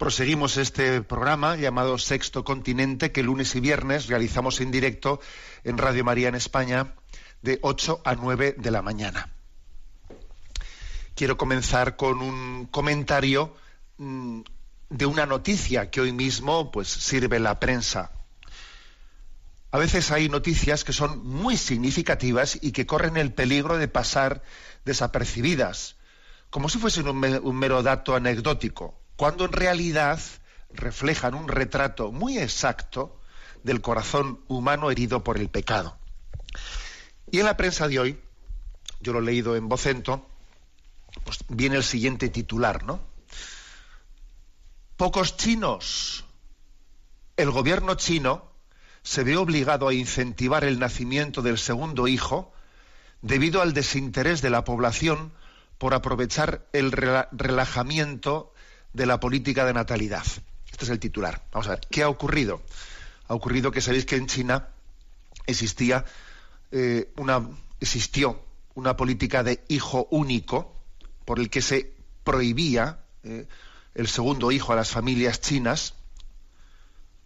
proseguimos este programa llamado Sexto Continente que lunes y viernes realizamos en directo en Radio María en España de 8 a 9 de la mañana. Quiero comenzar con un comentario mm, de una noticia que hoy mismo pues sirve la prensa a veces hay noticias que son muy significativas y que corren el peligro de pasar desapercibidas, como si fuesen un, un mero dato anecdótico, cuando en realidad reflejan un retrato muy exacto del corazón humano herido por el pecado. Y en la prensa de hoy, yo lo he leído en vocento, pues viene el siguiente titular, ¿no? Pocos chinos. El gobierno chino se ve obligado a incentivar el nacimiento del segundo hijo debido al desinterés de la población por aprovechar el rela- relajamiento de la política de natalidad. Este es el titular. Vamos a ver, ¿qué ha ocurrido? Ha ocurrido que sabéis que en China existía eh, una existió una política de hijo único por el que se prohibía eh, el segundo hijo a las familias chinas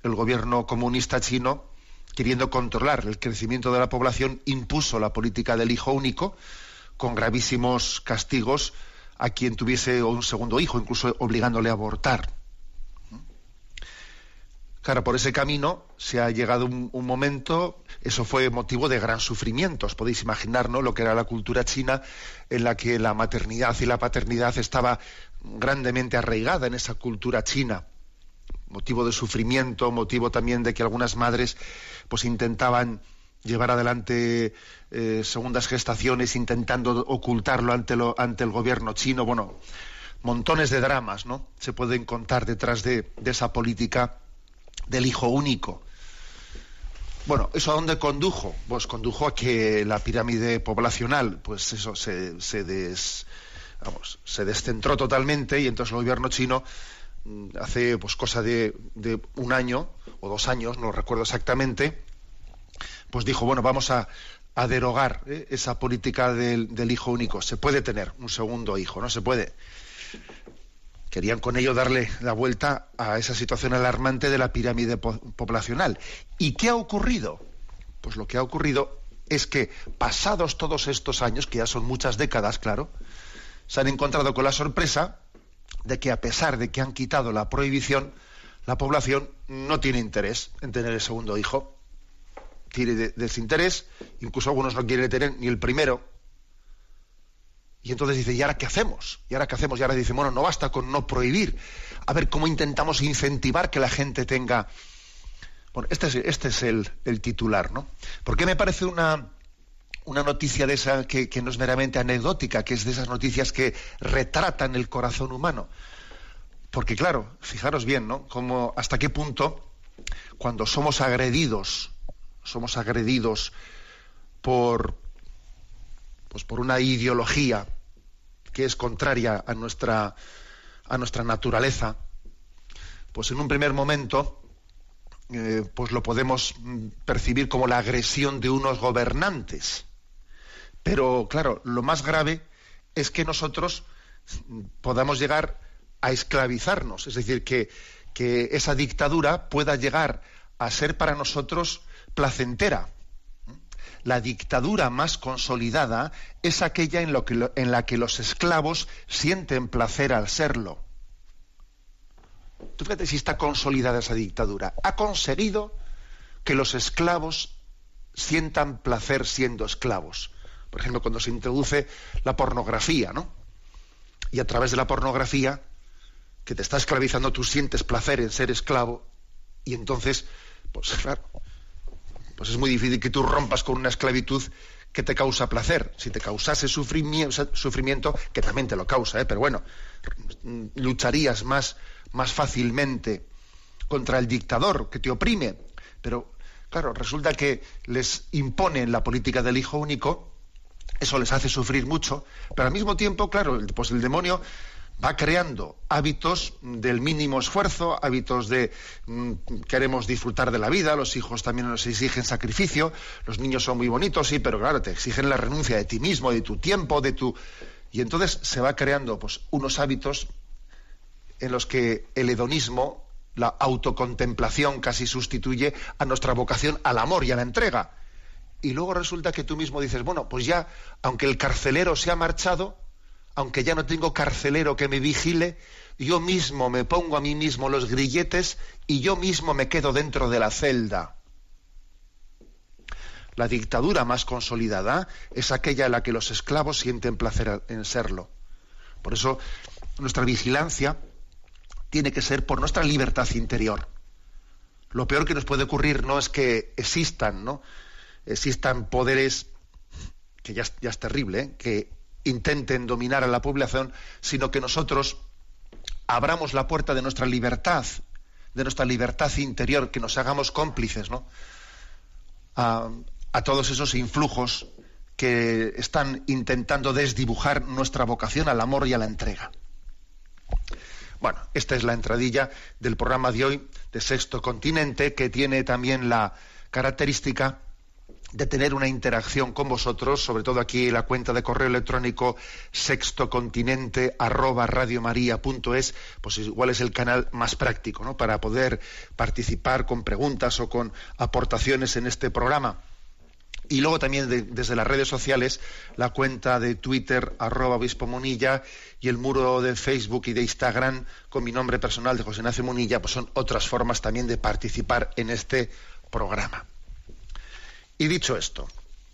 el gobierno comunista chino, queriendo controlar el crecimiento de la población, impuso la política del hijo único, con gravísimos castigos a quien tuviese un segundo hijo, incluso obligándole a abortar. Claro, por ese camino se ha llegado un, un momento, eso fue motivo de gran sufrimiento. Os podéis imaginar ¿no? lo que era la cultura china, en la que la maternidad y la paternidad estaba grandemente arraigada en esa cultura china motivo de sufrimiento, motivo también de que algunas madres pues intentaban llevar adelante eh, segundas gestaciones intentando ocultarlo ante, lo- ante el gobierno chino. Bueno, montones de dramas, ¿no? Se pueden contar detrás de, esa política del hijo único. Bueno, ¿eso a dónde condujo? Pues condujo a que la pirámide poblacional, pues eso, se, se, des- vamos, se descentró totalmente y entonces el gobierno chino mm, hace pues cosa de un año o dos años, no recuerdo exactamente, pues dijo, bueno, vamos a, derogar ¿eh? esa política del, hijo único. Se puede tener un segundo hijo, no se puede. Querían con ello darle la vuelta a esa situación alarmante de la pirámide po- poblacional. ¿Y qué ha ocurrido? Pues lo que ha ocurrido es que pasados todos estos años, que ya son muchas décadas, claro, se han encontrado con la sorpresa de que a pesar de que han quitado la prohibición, la población no tiene interés en tener el segundo hijo. Tiene de- desinterés, incluso algunos no quieren tener ni el primero. Y entonces dice, ¿y ahora qué hacemos? ¿Y ahora qué hacemos? Y ahora dice, bueno, no basta con no prohibir. A ver cómo intentamos incentivar que la gente tenga. Bueno, este es, este es el, el titular, ¿no? Porque me parece una, una noticia de esa que, que no es meramente anecdótica, que es de esas noticias que retratan el corazón humano. Porque claro, fijaros bien, ¿no? Como hasta qué punto cuando somos agredidos, somos agredidos por pues por una ideología que es contraria a nuestra a nuestra naturaleza, pues en un primer momento eh, pues lo podemos percibir como la agresión de unos gobernantes. Pero claro, lo más grave es que nosotros podamos llegar a esclavizarnos, es decir, que, que esa dictadura pueda llegar a ser para nosotros placentera. La dictadura más consolidada es aquella en, lo que lo- en la que los esclavos sienten placer al serlo. Tú fíjate si está consolidada esa dictadura. Ha conseguido que los esclavos sientan placer siendo esclavos. Por ejemplo, cuando se introduce la pornografía, ¿no? Y a través de la pornografía, que te está esclavizando, tú sientes placer en ser esclavo, y entonces, pues claro, pues es muy difícil que tú rompas con una esclavitud que te causa placer. Si te causase sufrimiento, que también te lo causa, ¿eh? pero bueno, lucharías más, más fácilmente contra el dictador que te oprime. Pero claro, resulta que les imponen la política del hijo único, eso les hace sufrir mucho, pero al mismo tiempo, claro, pues el demonio va creando hábitos del mínimo esfuerzo, hábitos de mm, queremos disfrutar de la vida, los hijos también nos exigen sacrificio, los niños son muy bonitos, sí, pero claro, te exigen la renuncia de ti mismo, de tu tiempo, de tu... Y entonces se va creando pues, unos hábitos en los que el hedonismo, la autocontemplación casi sustituye a nuestra vocación al amor y a la entrega. Y luego resulta que tú mismo dices, bueno, pues ya, aunque el carcelero se ha marchado, aunque ya no tengo carcelero que me vigile, yo mismo me pongo a mí mismo los grilletes y yo mismo me quedo dentro de la celda. La dictadura más consolidada es aquella en la que los esclavos sienten placer en serlo. Por eso nuestra vigilancia tiene que ser por nuestra libertad interior. Lo peor que nos puede ocurrir no es que existan, ¿no? Existan poderes que ya, es terrible, ¿eh? que intenten dominar a la población, sino que nosotros abramos la puerta de nuestra libertad, de nuestra libertad interior, que nos hagamos cómplices ¿no? a, a todos esos influjos que están intentando desdibujar nuestra vocación al amor y a la entrega. Bueno, esta es la entradilla del programa de hoy de Sexto Continente, que tiene también la característica de tener una interacción con vosotros, sobre todo aquí la cuenta de correo electrónico sextocontinente arroba radiomaria.es, pues igual es el canal más práctico, ¿no? Para poder participar con preguntas o con aportaciones en este programa. Y luego también desde las redes sociales, la cuenta de Twitter, arroba obispo Munilla, y el muro de Facebook y de Instagram con mi nombre personal de José Ignacio Munilla, pues son otras formas también de participar en este programa. Y dicho esto,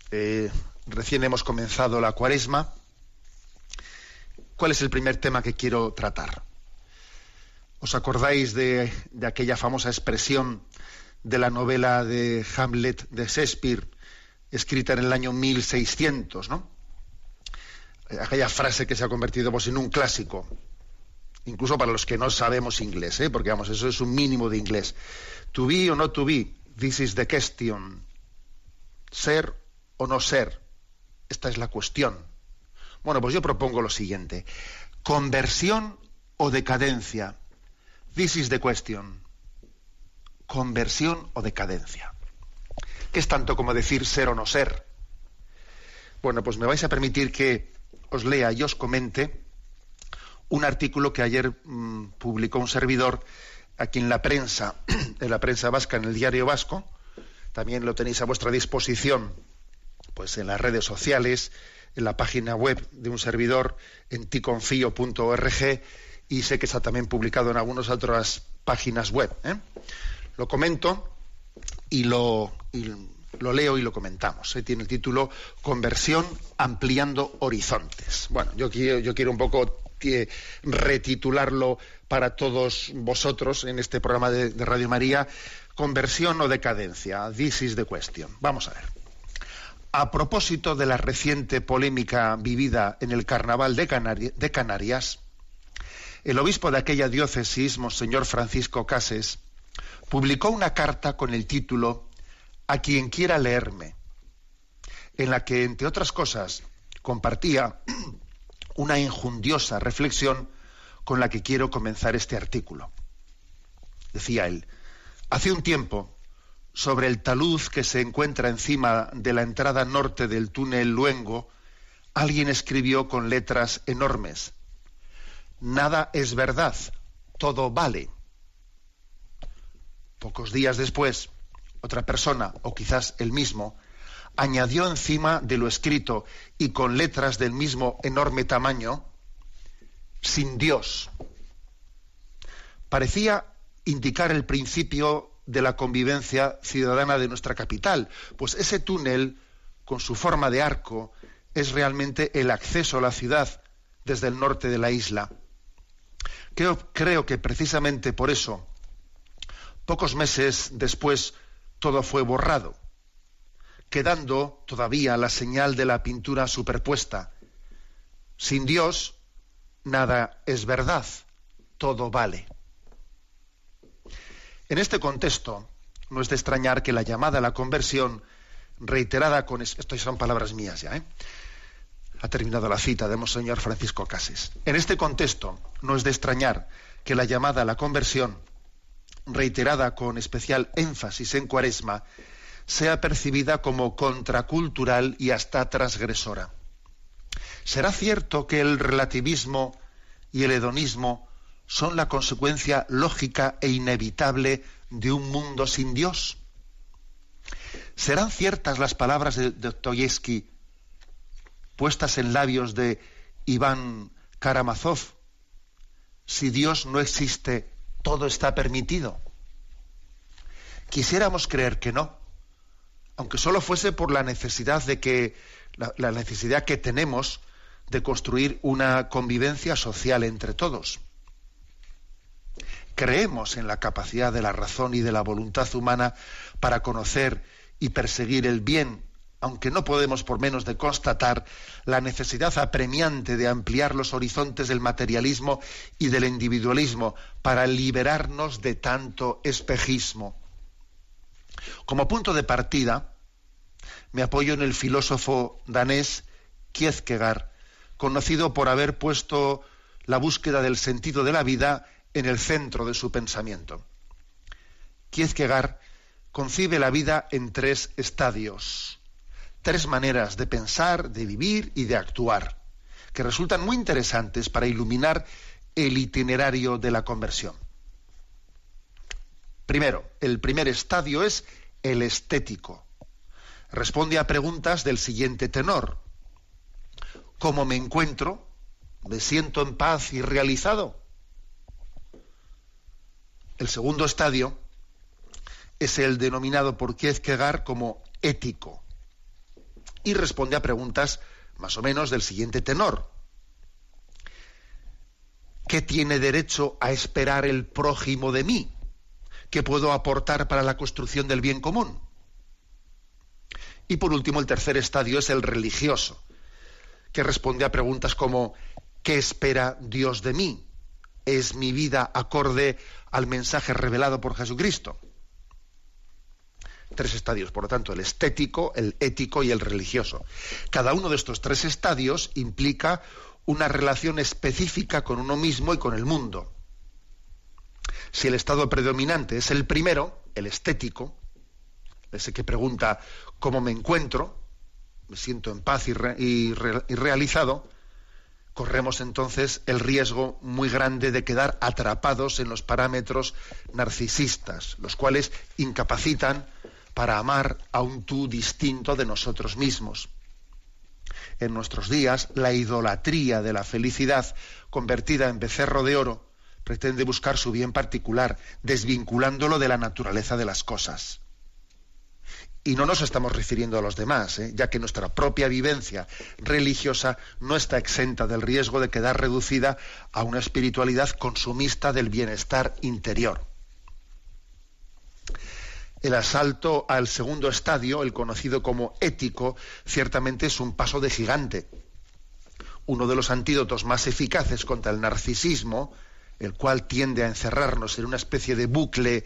eh, recién hemos comenzado la cuaresma. ¿Cuál es el primer tema que quiero tratar? ¿Os acordáis de, aquella famosa expresión de la novela de Hamlet de Shakespeare, escrita en el año 1600, ¿no? Aquella frase que se ha convertido pues, en un clásico, incluso para los que no sabemos inglés, ¿eh? porque vamos, eso es un mínimo de inglés. To be o not to be, this is the question ser o no ser. Esta es la cuestión. Bueno, pues yo propongo lo siguiente. Conversión o decadencia. This is the question. Conversión o decadencia. ¿Qué es tanto como decir ser o no ser? Bueno, pues me vais a permitir que os lea y os comente un artículo que ayer mm, publicó un servidor aquí en la prensa, en la prensa vasca, en el diario vasco, también lo tenéis a vuestra disposición pues en las redes sociales, en la página web de un servidor en ticonfío.org y sé que está también publicado en algunas otras páginas web. ¿eh? Lo comento y lo, leo y lo comentamos. ¿eh? Tiene el título Conversión ampliando horizontes. Bueno, yo quiero, yo quiero un poco retitularlo para todos vosotros en este programa de Radio María conversión o decadencia. This is the question. Vamos a ver. A propósito de la reciente polémica vivida en el carnaval de, Canarias, el obispo de aquella diócesis, Monseñor Francisco Cases, publicó una carta con el título A quien quiera leerme, en la que, entre otras cosas, compartía una injundiosa reflexión con la que quiero comenzar este artículo. Decía él, Hace un tiempo, sobre el talud que se encuentra encima de la entrada norte del túnel Luengo, alguien escribió con letras enormes, Nada es verdad, todo vale. Pocos días después, otra persona, o quizás el mismo, añadió encima de lo escrito y con letras del mismo enorme tamaño, sin Dios. Parecía indicar el principio de la convivencia ciudadana de nuestra capital. Pues ese túnel, con su forma de arco, es realmente el acceso a la ciudad desde el norte de la isla. Creo, que precisamente por eso, pocos meses después, todo fue borrado, quedando todavía la señal de la pintura superpuesta. Sin Dios, nada es verdad, todo vale. En este contexto, no es de extrañar que la llamada a la conversión, reiterada con... Esto son palabras mías ya, ¿eh? Ha terminado la cita de Monseñor Francisco Cases. En este contexto, no es de extrañar que la llamada a la conversión, reiterada con especial énfasis en Cuaresma, sea percibida como contracultural y hasta transgresora. ¿Será cierto que el relativismo y el hedonismo son la consecuencia lógica e inevitable de un mundo sin Dios? ¿Serán ciertas las palabras de Dostoyevsky puestas en labios de Iván Karamazov? Si Dios no existe, todo está permitido. Quisiéramos creer que no, aunque solo fuese por la necesidad de que la, la necesidad que tenemos de construir una convivencia social entre todos creemos en la capacidad de la razón y de la voluntad humana para conocer y perseguir el bien, aunque no podemos por menos de constatar la necesidad apremiante de ampliar los horizontes del materialismo y del individualismo para liberarnos de tanto espejismo. Como punto de partida, me apoyo en el filósofo danés Kierkegaard, conocido por haber puesto la búsqueda del sentido de la vida en el centro de su pensamiento. Kierkegaard concibe la vida en tres estadios, tres maneras de pensar, de vivir y de actuar, que resultan muy interesantes para iluminar el itinerario de la conversión. Primero, el primer estadio es el estético. Responde a preguntas del siguiente tenor. ¿Cómo me encuentro? ¿Me siento en paz y realizado? El segundo estadio es el denominado por Kierkegaard como ético y responde a preguntas más o menos del siguiente tenor. ¿Qué tiene derecho a esperar el prójimo de mí? ¿Qué puedo aportar para la construcción del bien común? Y por último, el tercer estadio es el religioso, que responde a preguntas como ¿qué espera Dios de mí? ¿Es mi vida acorde al mensaje revelado por Jesucristo? Tres estadios, por lo tanto, el estético, el ético y el religioso. Cada uno de estos tres estadios implica una relación específica con uno mismo y con el mundo. Si el estado predominante es el primero, el estético, ese que pregunta cómo me encuentro, me siento en paz y, realizado, corremos entonces el riesgo muy grande de quedar atrapados en los parámetros narcisistas, los cuales incapacitan para amar a un tú distinto de nosotros mismos. En nuestros días, la idolatría de la felicidad, convertida en becerro de oro, pretende buscar su bien particular, desvinculándolo de la naturaleza de las cosas. Y no nos estamos refiriendo a los demás, ¿eh? ya que nuestra propia vivencia religiosa no está exenta del riesgo de quedar reducida a una espiritualidad consumista del bienestar interior. El asalto al segundo estadio, el conocido como ético, ciertamente es un paso de gigante. Uno de los antídotos más eficaces contra el narcisismo, el cual tiende a encerrarnos en una especie de bucle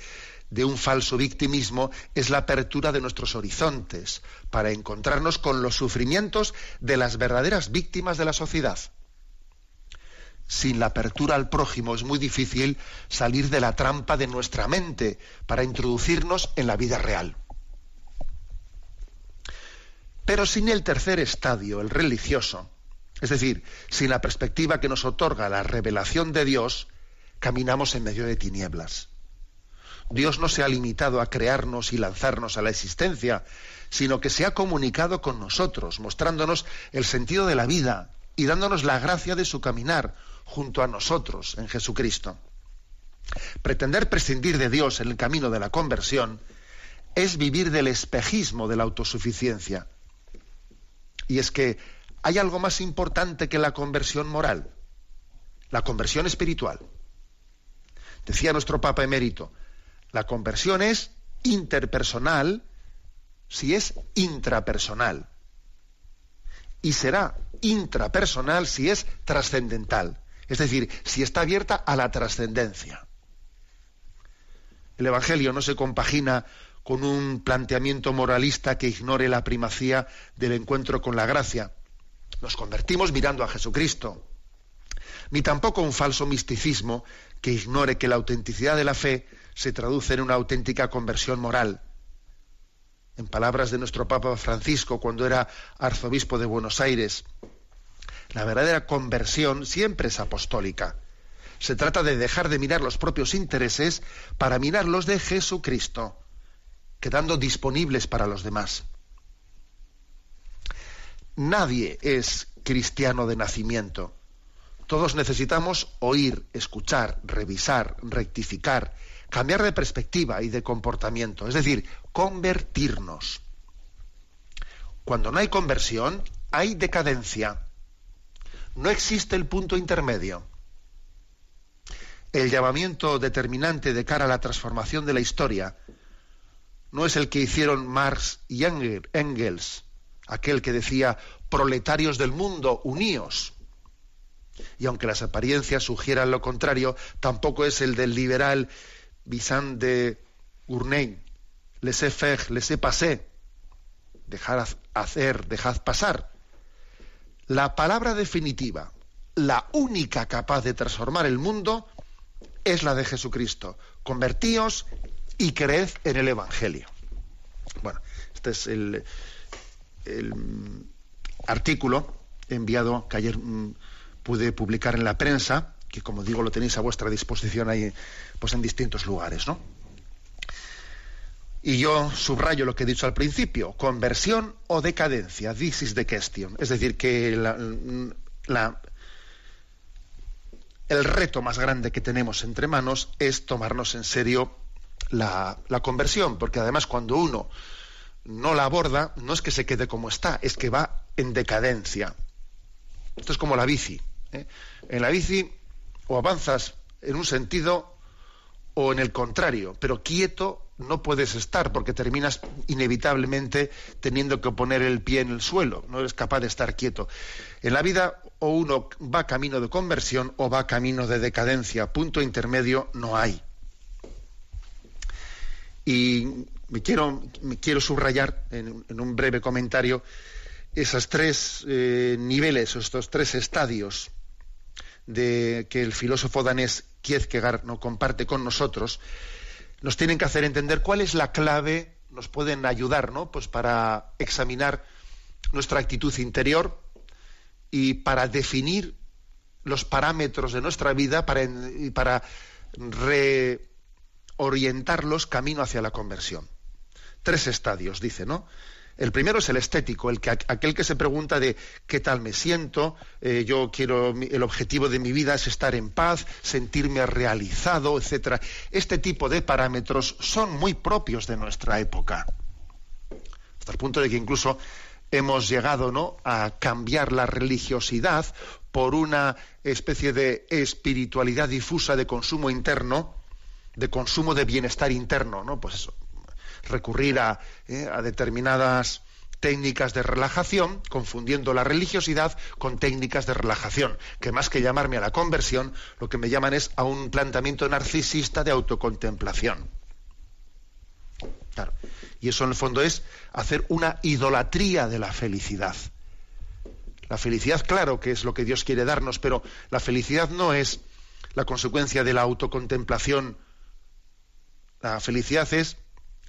de un falso victimismo es la apertura de nuestros horizontes para encontrarnos con los sufrimientos de las verdaderas víctimas de la sociedad. Sin la apertura al prójimo es muy difícil salir de la trampa de nuestra mente para introducirnos en la vida real. Pero sin el tercer estadio, el religioso, es decir, sin la perspectiva que nos otorga la revelación de Dios, caminamos en medio de tinieblas. Dios no se ha limitado a crearnos y lanzarnos a la existencia, sino que se ha comunicado con nosotros, mostrándonos el sentido de la vida y dándonos la gracia de su caminar junto a nosotros en Jesucristo. Pretender prescindir de Dios en el camino de la conversión es vivir del espejismo de la autosuficiencia. Y es que hay algo más importante que la conversión moral, la conversión espiritual. Decía nuestro Papa emérito, la conversión es interpersonal si es intrapersonal. Y será intrapersonal si es trascendental. Es decir, si está abierta a la trascendencia. El Evangelio no se compagina con un planteamiento moralista que ignore la primacía del encuentro con la gracia. Nos convertimos mirando a Jesucristo. Ni tampoco un falso misticismo que ignore que la autenticidad de la fe se traduce en una auténtica conversión moral. En palabras de nuestro Papa Francisco cuando era arzobispo de Buenos Aires, la verdadera conversión siempre es apostólica. Se trata de dejar de mirar los propios intereses para mirar los de Jesucristo, quedando disponibles para los demás. Nadie es cristiano de nacimiento. Todos necesitamos oír, escuchar, revisar, rectificar, cambiar de perspectiva y de comportamiento, es decir, convertirnos. Cuando no hay conversión, hay decadencia. No existe el punto intermedio. El llamamiento determinante de cara a la transformación de la historia no es el que hicieron Marx y Engels, aquel que decía proletarios del mundo, uníos. Y aunque las apariencias sugieran lo contrario, tampoco es el del liberal Vincent de Gournay, laissez faire, laissez passer, dejar hacer, dejad pasar. La palabra definitiva, la única capaz de transformar el mundo, es la de Jesucristo. Convertíos y creed en el Evangelio. Bueno, este es el, el artículo enviado que ayer mm, pude publicar en la prensa, que como digo lo tenéis a vuestra disposición ahí pues en distintos lugares, ¿no? Y yo subrayo lo que he dicho al principio, conversión o decadencia, this is the question. Es decir, que la, el reto más grande que tenemos entre manos es tomarnos en serio la, la, conversión, porque además cuando uno no la aborda, no es que se quede como está, es que va en decadencia. Esto es como la bici. ¿eh? En la bici o avanzas en un sentido o en el contrario, pero quieto no puedes estar porque terminas inevitablemente teniendo que poner el pie en el suelo, no eres capaz de estar quieto. En la vida o uno va camino de conversión o va camino de decadencia, punto intermedio no hay. Y me quiero, subrayar en, un breve comentario esos tres eh, niveles, estos tres estadios de que el filósofo danés Kierkegaard no comparte con nosotros, nos tienen que hacer entender cuál es la clave, nos pueden ayudar, ¿no? Pues para examinar nuestra actitud interior y para definir los parámetros de nuestra vida para, y para reorientarlos camino hacia la conversión. Tres estadios, dice, ¿no? El primero es el estético, el que, aquel que se pregunta de qué tal me siento, eh, yo quiero, el objetivo de mi vida es estar en paz, sentirme realizado, etcétera. Este tipo de parámetros son muy propios de nuestra época. Hasta el punto de que incluso hemos llegado ¿no? a cambiar la religiosidad por una especie de espiritualidad difusa de consumo interno, de consumo de bienestar interno, ¿no? Pues eso, recurrir eh, a, determinadas técnicas de relajación, confundiendo la religiosidad con técnicas de relajación, que más que llamarme a la conversión, lo que me llaman es a un planteamiento narcisista de autocontemplación. Y eso en el fondo es hacer una idolatría de la felicidad. La felicidad, claro, que es lo que Dios quiere darnos, pero la felicidad no es la consecuencia de la autocontemplación. La felicidad es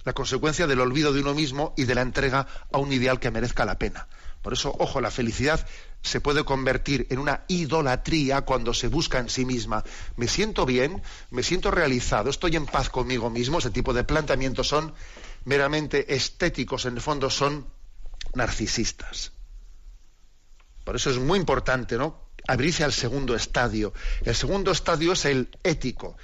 la consecuencia del olvido de uno mismo y de la entrega a un ideal que merezca la pena. Por eso, ojo, la felicidad se puede convertir en una idolatría cuando se busca en sí misma. Me siento bien, me siento realizado, estoy en paz conmigo mismo. Ese tipo de planteamientos son meramente estéticos, en el fondo son narcisistas. Por eso es muy importante, ¿no? Abrirse al segundo estadio. El segundo estadio es el ético.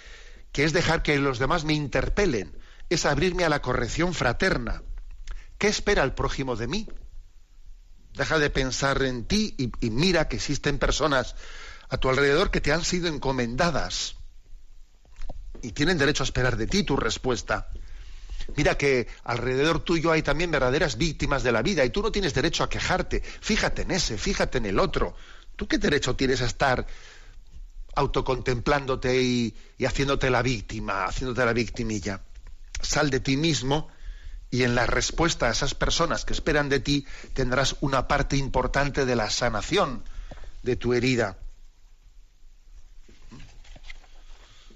que es dejar que los demás me interpelen, es abrirme a la corrección fraterna. ¿Qué espera el prójimo de mí? Deja de pensar en ti y, mira que existen personas a tu alrededor que te han sido encomendadas y tienen derecho a esperar de ti tu respuesta. Mira que alrededor tuyo hay también verdaderas víctimas de la vida y tú no tienes derecho a quejarte. Fíjate en ese, fíjate en el otro. ¿Tú qué derecho tienes a estar autocontemplándote y, y haciéndote la víctima, haciéndote la victimilla? Sal de ti mismo y en la respuesta a esas personas que esperan de ti tendrás una parte importante de la sanación de tu herida.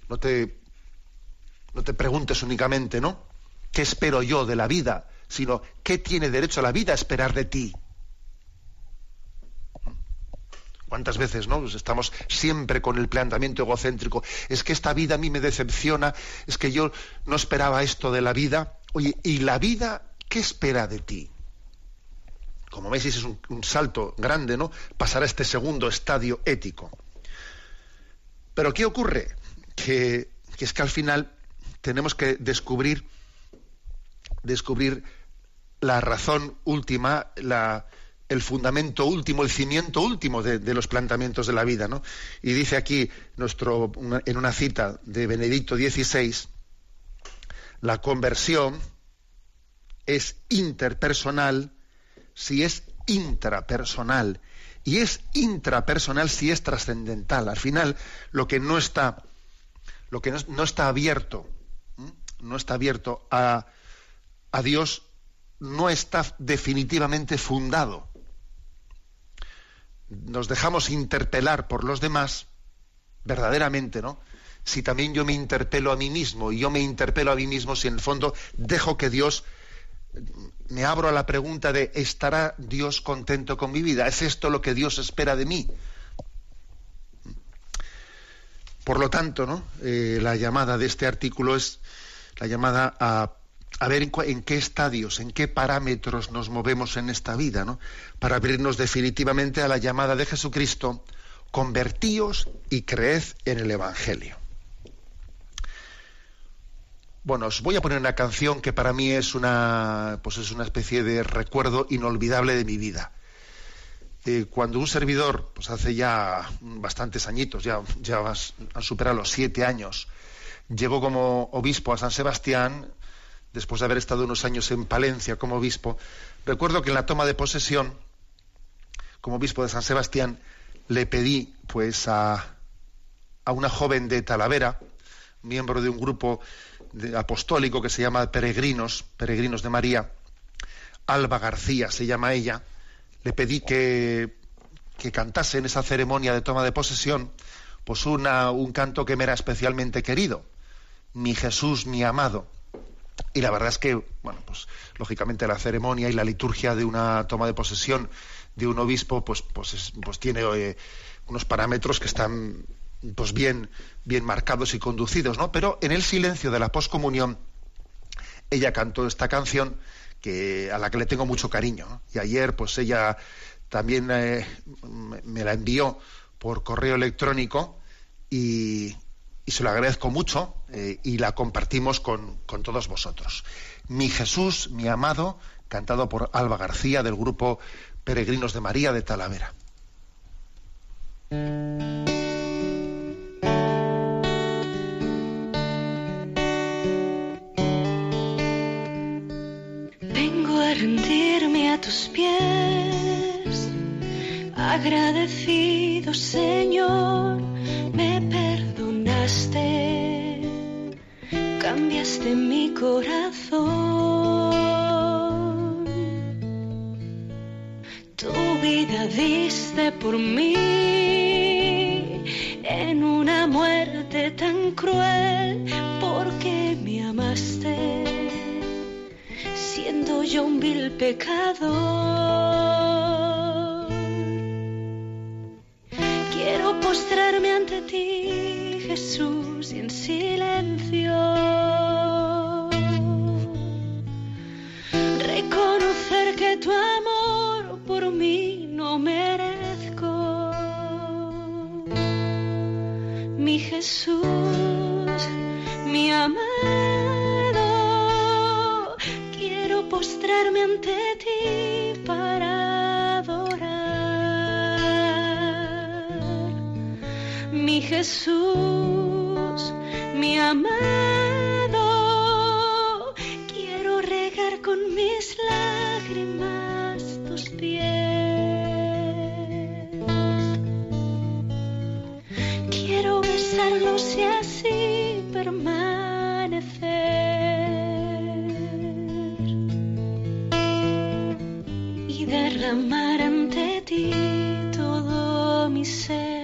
No te, no te preguntes únicamente, ¿no? ¿Qué espero yo de la vida? Sino, ¿qué tiene derecho a la vida a esperar de ti? ¿Cuántas veces no? Pues estamos siempre con el planteamiento egocéntrico. Es que esta vida a mí me decepciona, es que yo no esperaba esto de la vida. Oye, ¿y la vida qué espera de ti? Como veis, es un, un salto grande, ¿no? Pasar a este segundo estadio ético. Pero ¿qué ocurre? que, es que al final tenemos que descubrir, descubrir la razón última, la, el fundamento último, el cimiento último de, los planteamientos de la vida. ¿no? Y dice aquí nuestro, en una cita de Benedicto XVI, la conversión es interpersonal si es intrapersonal. Y es intrapersonal si es trascendental. Al final, lo que no está lo que no, está abierto, no está abierto a, a Dios, no está definitivamente fundado. Nos dejamos interpelar por los demás, verdaderamente, ¿no? Si también yo me interpelo a mí mismo y yo me interpelo a mí mismo, si en el fondo dejo que Dios me abro a la pregunta de ¿estará Dios contento con mi vida? ¿Es esto lo que Dios espera de mí? Por lo tanto, ¿no? Eh, la llamada de este artículo es la llamada a, a ver en, qué estadios, en qué parámetros nos movemos en esta vida, ¿no? para abrirnos definitivamente a la llamada de Jesucristo, convertíos y creed en el Evangelio. Bueno, os voy a poner una canción que para mí es una, pues es una especie de recuerdo inolvidable de mi vida eh, cuando un servidor, pues hace ya bastantes añitos, ya, ya han superado los siete años, llegó como obispo a San Sebastián, después de haber estado unos años en Palencia como obispo, recuerdo que en la toma de posesión, como obispo de San Sebastián, le pedí pues a, una joven de Talavera, miembro de un grupo de, apostólico que se llama Peregrinos, Peregrinos de María, Alba García se llama ella, le pedí que, que cantase en esa ceremonia de toma de posesión pues una, un canto que me era especialmente querido, Mi Jesús, mi amado. Y la verdad es que, bueno, pues lógicamente la ceremonia y la liturgia de una toma de posesión de un obispo, pues, pues, es, pues tiene eh, unos parámetros que están pues bien, bien marcados y conducidos, ¿no? Pero en el silencio de la poscomunión, ella cantó esta canción que, a la que le tengo mucho cariño. Y ayer, pues ella también eh, me la envió por correo electrónico y, y se lo agradezco mucho eh, y la compartimos con, con, todos vosotros. Mi Jesús, mi amado, cantado por Alba García del grupo Peregrinos de María de Talavera. rendirme a tus pies. Agradecido Señor, me perdonaste, cambiaste mi corazón. Tu vida diste por mí en una muerte tan cruel porque me amaste siendo yo un vil pecador. Quiero postrarme ante ti, Jesús, en silencio. tu amor por mí no merezco. Mi Jesús, mi amado, quiero postrarme ante ti para adorar. Mi Jesús, mi amado derramar ante ti todo mi ser.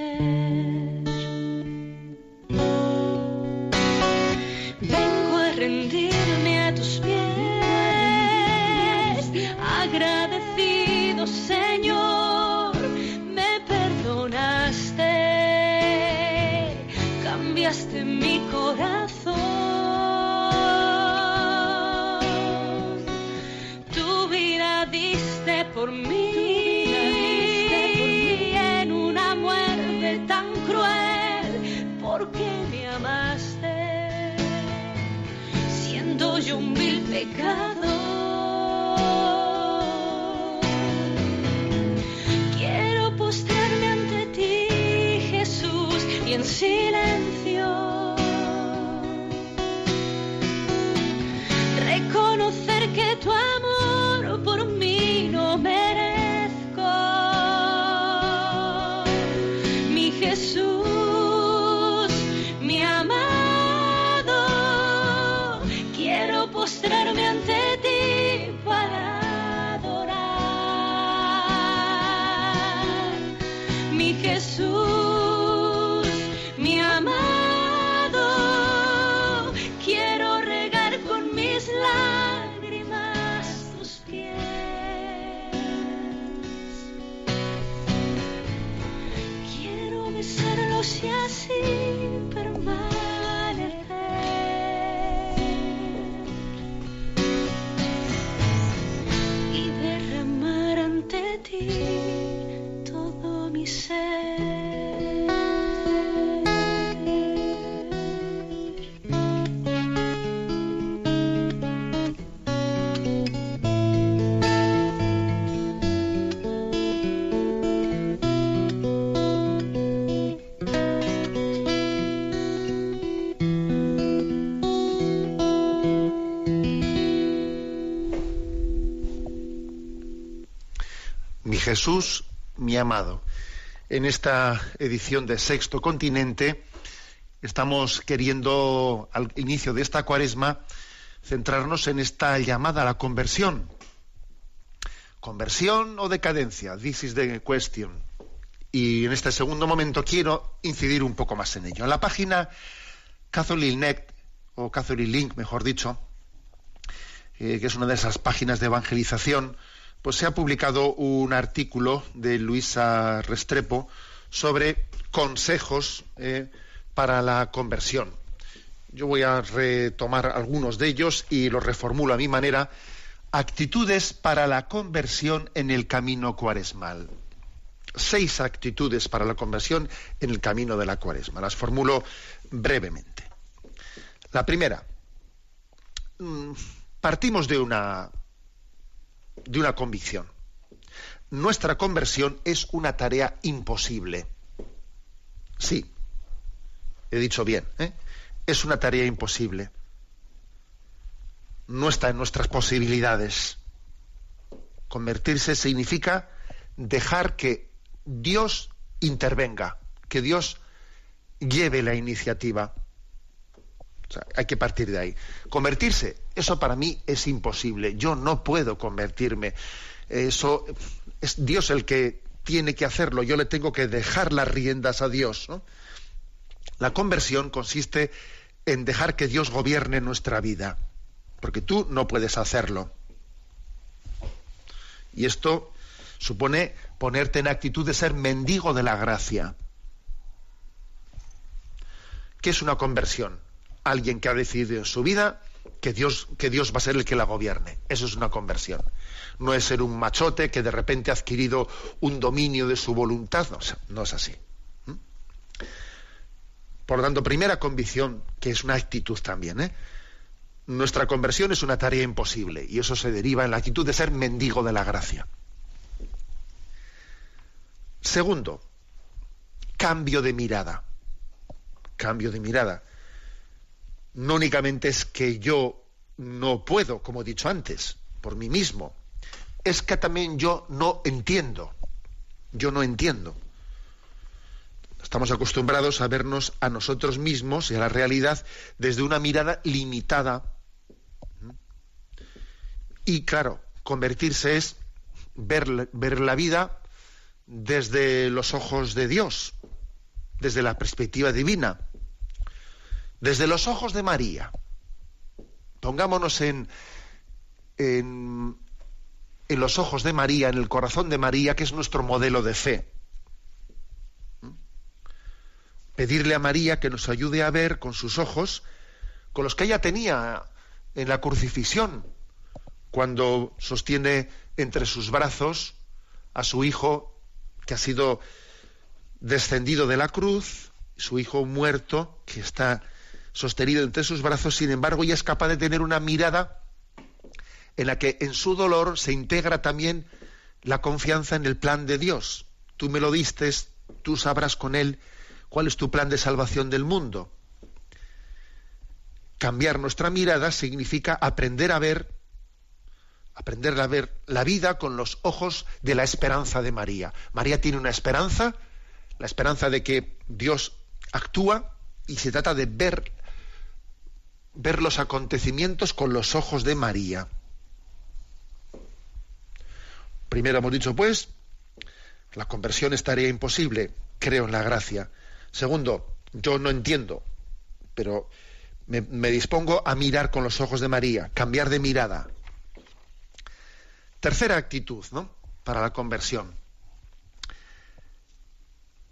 Mi Jesús, mi amado. En esta edición de Sexto Continente estamos queriendo, al inicio de esta cuaresma, centrarnos en esta llamada a la conversión. ¿Conversión o decadencia? This is the question. Y en este segundo momento quiero incidir un poco más en ello. En la página Catholic Net, o Catholic Link, mejor dicho, eh, que es una de esas páginas de evangelización, pues se ha publicado un artículo de Luisa Restrepo sobre consejos eh, para la conversión. Yo voy a retomar algunos de ellos y los reformulo a mi manera. Actitudes para la conversión en el camino cuaresmal. Seis actitudes para la conversión en el camino de la cuaresma. Las formulo brevemente. La primera, mm, partimos de una de una convicción. Nuestra conversión es una tarea imposible. Sí, he dicho bien, ¿eh? es una tarea imposible. No está en nuestras posibilidades. Convertirse significa dejar que Dios intervenga, que Dios lleve la iniciativa. Hay que partir de ahí. Convertirse, eso para mí es imposible. Yo no puedo convertirme. Eso es Dios el que tiene que hacerlo. Yo le tengo que dejar las riendas a Dios. La conversión consiste en dejar que Dios gobierne nuestra vida, porque tú no puedes hacerlo. Y esto supone ponerte en actitud de ser mendigo de la gracia. ¿Qué es una conversión? Alguien que ha decidido en su vida que Dios, que Dios va a ser el que la gobierne. Eso es una conversión. No es ser un machote que de repente ha adquirido un dominio de su voluntad. No, es así. ¿Mm? Por lo tanto, primera convicción, que es una actitud también, ¿eh? nuestra conversión es una tarea imposible y eso se deriva en la actitud de ser mendigo de la gracia. Segundo, cambio de mirada. Cambio de mirada. No únicamente es que yo no puedo, como he dicho antes, por mí mismo, es que también yo no entiendo. Yo no entiendo. Estamos acostumbrados a vernos a nosotros mismos y a la realidad desde una mirada limitada. Y claro, convertirse es ver, ver la vida desde los ojos de Dios, desde la perspectiva divina, desde los ojos de María. Pongámonos en, en, en los ojos de María, en el corazón de María, que es nuestro modelo de fe. Pedirle a María que nos ayude a ver con sus ojos, con los que ella tenía en la crucifixión, cuando sostiene entre sus brazos a su hijo que ha sido descendido de la cruz, su hijo muerto, que está sostenido entre sus brazos, sin embargo, ella es capaz de tener una mirada en la que en su dolor se integra también la confianza en el plan de Dios. Tú me lo diste, tú sabrás con él cuál es tu plan de salvación del mundo. Cambiar nuestra mirada significa aprender a ver, aprender a ver la vida con los ojos de la esperanza de María. María tiene una esperanza, la esperanza de que Dios actúa y se trata de ver ver los acontecimientos con los ojos de María. Primero hemos dicho, pues, la conversión estaría imposible, creo en la gracia. Segundo, yo no entiendo, pero me, me, dispongo a mirar con los ojos de María, cambiar de mirada. Tercera actitud, ¿no? Para la conversión.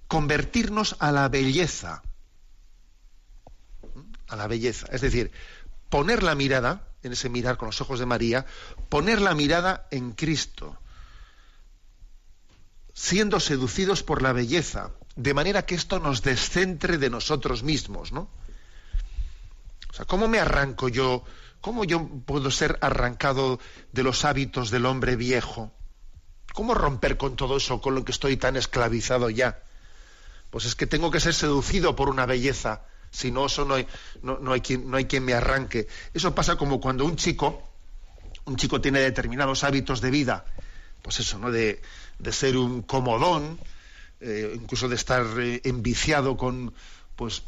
Convertirnos a la belleza. A la belleza. Es decir, poner la mirada, en ese mirar con los ojos de María, poner la mirada en Cristo siendo seducidos por la belleza, de manera que esto nos descentre de nosotros mismos, ¿no? O sea, ¿cómo me arranco yo? ¿Cómo yo puedo ser arrancado de los hábitos del hombre viejo? ¿Cómo romper con todo eso con lo que estoy tan esclavizado ya? Pues es que tengo que ser seducido por una belleza, si no, eso no hay, no, no hay, quien, no hay quien me arranque. Eso pasa como cuando un chico, un chico tiene determinados hábitos de vida, pues eso, ¿no? De, de ser un comodón, eh, incluso de estar eh, enviciado con, pues,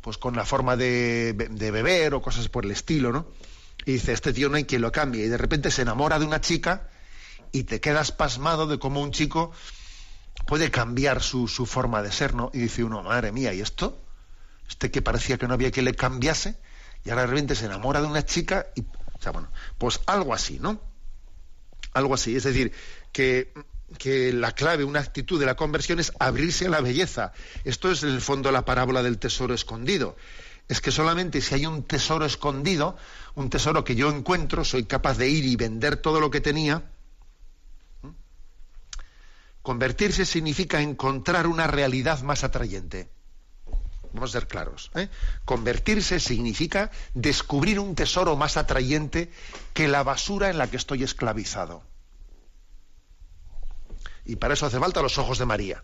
pues con la forma de, de, beber o cosas por el estilo, ¿no? Y dice, este tío no hay quien lo cambie. Y de repente se enamora de una chica y te quedas pasmado de cómo un chico puede cambiar su, su forma de ser, ¿no? Y dice uno, madre mía, ¿y esto? Este que parecía que no había que le cambiase, y ahora de repente se enamora de una chica y... O sea, bueno, pues algo así, ¿no? Algo así. Es decir, que que la clave, una actitud de la conversión es abrirse a la belleza. Esto es en el fondo la parábola del tesoro escondido. Es que solamente si hay un tesoro escondido, un tesoro que yo encuentro, soy capaz de ir y vender todo lo que tenía. Convertirse significa encontrar una realidad más atrayente. Vamos a ser claros. ¿eh? Convertirse significa descubrir un tesoro más atrayente que la basura en la que estoy esclavizado. Y para eso hace falta los ojos de María,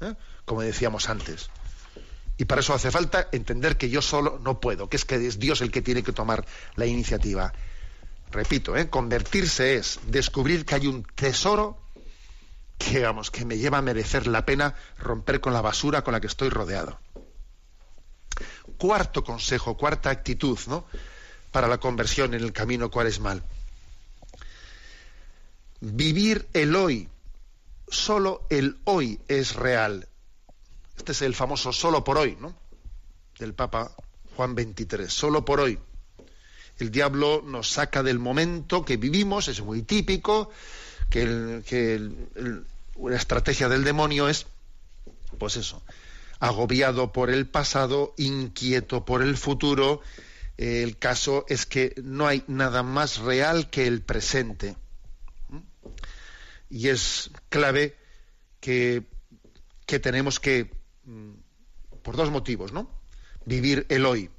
¿eh? como decíamos antes. Y para eso hace falta entender que yo solo no puedo, que es que es Dios el que tiene que tomar la iniciativa. Repito, ¿eh? convertirse es descubrir que hay un tesoro que, vamos, que me lleva a merecer la pena romper con la basura con la que estoy rodeado. Cuarto consejo, cuarta actitud, ¿no? Para la conversión en el camino cuaresmal. Vivir el hoy solo el hoy es real. Este es el famoso solo por hoy, ¿no? Del Papa Juan XXIII, solo por hoy. El diablo nos saca del momento que vivimos, es muy típico, que, el, la estrategia del demonio es, pues eso, agobiado por el pasado, inquieto por el futuro. El caso es que no hay nada más real que el presente y es clave que, que tenemos que, mm, por dos motivos, ¿no? Vivir el hoy.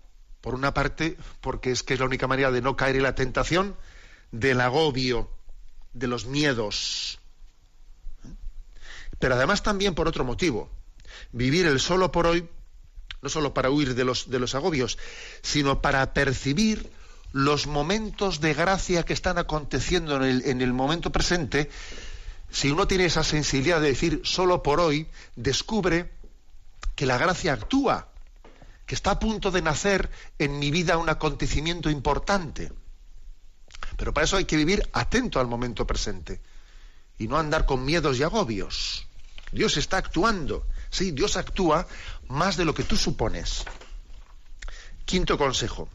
Por una parte, porque es que es la única manera de no caer en la tentación del agobio, de los miedos. Pero además también por otro motivo. Vivir el solo por hoy, no solo para huir de los, de los agobios, sino para percibir los momentos de gracia que están aconteciendo en el, en el momento presente, si uno tiene esa sensibilidad de decir solo por hoy, descubre que la gracia actúa, que está a punto de nacer en mi vida un acontecimiento importante. Pero para eso hay que vivir atento al momento presente y no andar con miedos y agobios. Dios está actuando. Sí, Dios actúa más de lo que tú supones. Quinto consejo.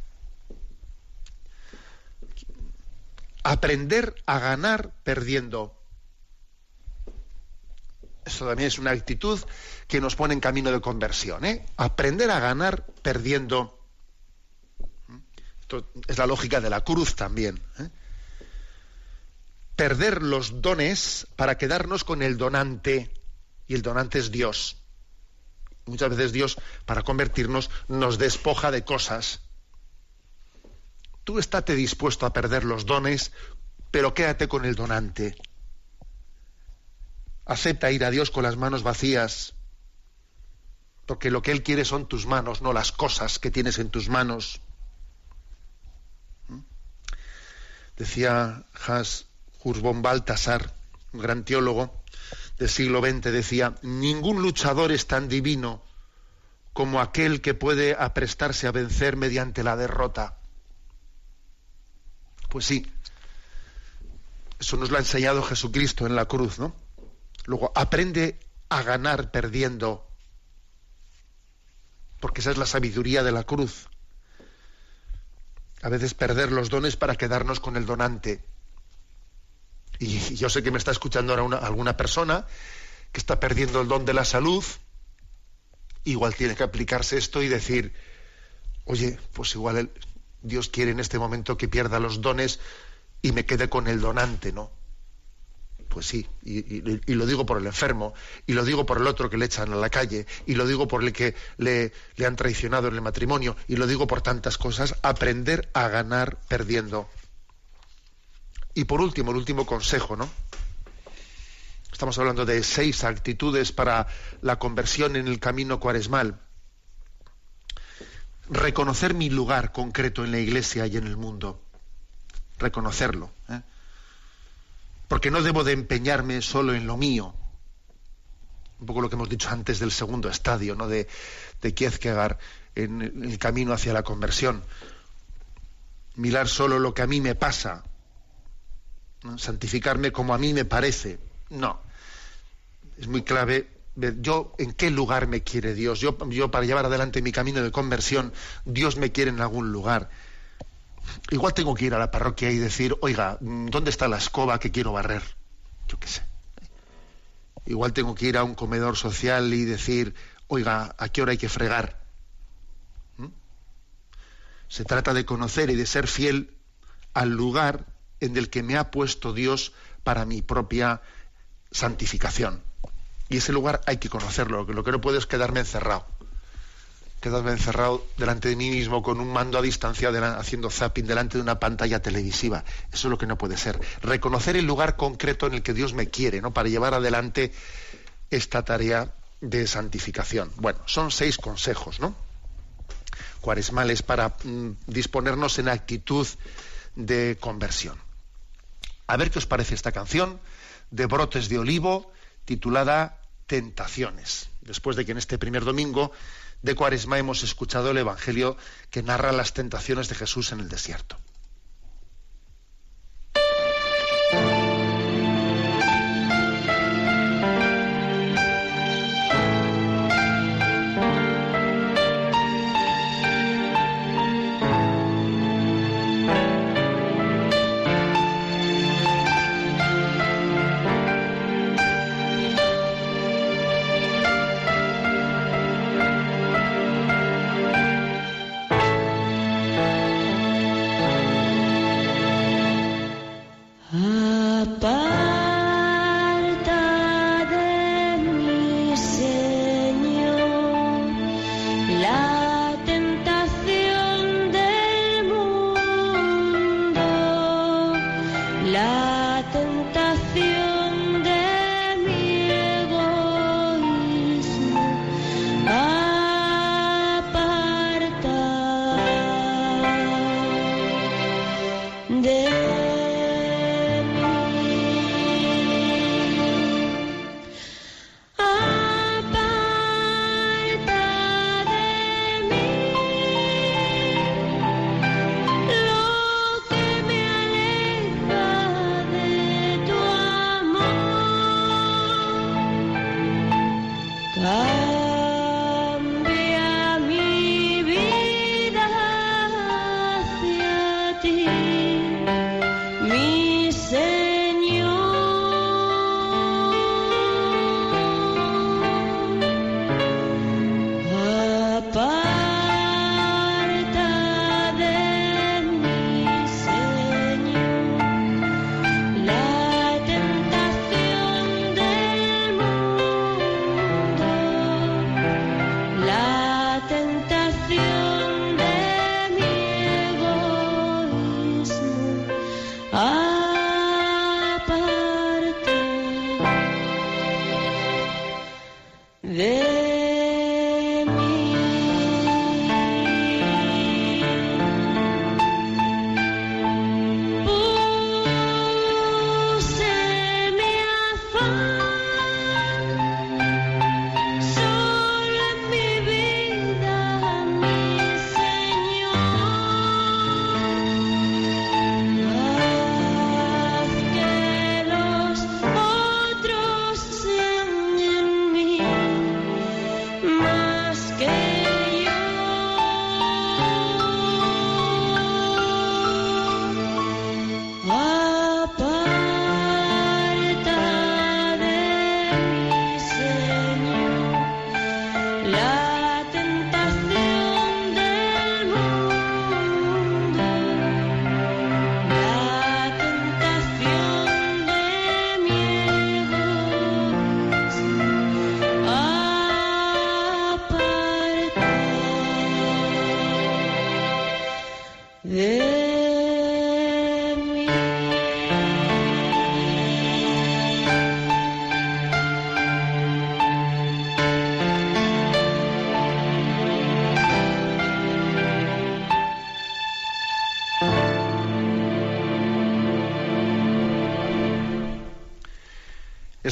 Aprender a ganar perdiendo. Esto también es una actitud que nos pone en camino de conversión. ¿eh? Aprender a ganar perdiendo. Esto es la lógica de la cruz también. ¿eh? Perder los dones para quedarnos con el donante. Y el donante es Dios. Muchas veces Dios, para convertirnos, nos despoja de cosas. Tú estate dispuesto a perder los dones, pero quédate con el donante. Acepta ir a Dios con las manos vacías, porque lo que Él quiere son tus manos, no las cosas que tienes en tus manos. ¿Mm? Decía Hans Hursbon Baltasar, un gran teólogo del siglo XX, decía, ningún luchador es tan divino como aquel que puede aprestarse a vencer mediante la derrota. Pues sí, eso nos lo ha enseñado Jesucristo en la cruz, ¿no? Luego, aprende a ganar perdiendo, porque esa es la sabiduría de la cruz. A veces perder los dones para quedarnos con el donante. Y yo sé que me está escuchando ahora alguna persona que está perdiendo el don de la salud, igual tiene que aplicarse esto y decir, oye, pues igual Dios quiere en este momento que pierda los dones y me quede con el donante, ¿no? Pues sí, y, lo digo por el enfermo, y lo digo por el otro que le echan a la calle, y lo digo por el que le, le han traicionado en el matrimonio, y lo digo por tantas cosas, aprender a ganar perdiendo. Y por último, el último consejo, ¿no? Estamos hablando de seis actitudes para la conversión en el camino cuaresmal. Reconocer mi lugar concreto en la iglesia y en el mundo. Reconocerlo. ¿eh? Porque no debo de empeñarme solo en lo mío. Un poco lo que hemos dicho antes del segundo estadio, ¿no? De, de en el camino hacia la conversión. Mirar solo lo que a mí me pasa. Santificarme como a mí me parece no. Es muy clave ver yo en qué lugar me quiere Dios. Yo, yo para llevar adelante mi camino de conversión, Dios me quiere en algún lugar. Igual tengo que ir a la parroquia y decir, oiga, ¿dónde está la escoba que quiero barrer? Yo qué sé. Igual tengo que ir a un comedor social y decir, oiga, ¿a qué hora hay que fregar? ¿Mm? Se trata de conocer y de ser fiel al lugar en el que me ha puesto Dios para mi propia santificación. Y ese lugar hay que conocerlo. Lo que no puedo es quedarme encerrado. Quedarme encerrado delante de mí mismo con un mando a distancia haciendo zapping delante de una pantalla televisiva. Eso es lo que no puede ser. Reconocer el lugar concreto en el que Dios me quiere, ¿no? Para llevar adelante esta tarea de santificación. Bueno, son seis consejos, ¿no? Cuaresmales para mm, disponernos en actitud de conversión. A ver qué os parece esta canción de Brotes de Olivo, titulada Tentaciones. Después de que en este primer domingo de Cuaresma hemos escuchado el Evangelio que narra las tentaciones de Jesús en el desierto.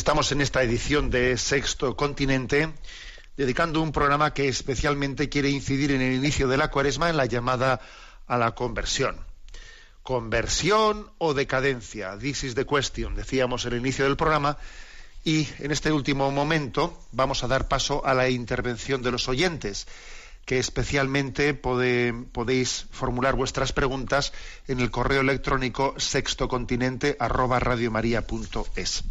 Estamos en esta edición de Sexto Continente dedicando un programa que especialmente quiere incidir en el inicio de la cuaresma en la llamada a la conversión. Conversión o decadencia, this is the question, decíamos en el inicio del programa, y en este último momento vamos a dar paso a la intervención de los oyentes, que especialmente podéis formular vuestras preguntas en el correo electrónico sextocontinente arroba radiomaria.es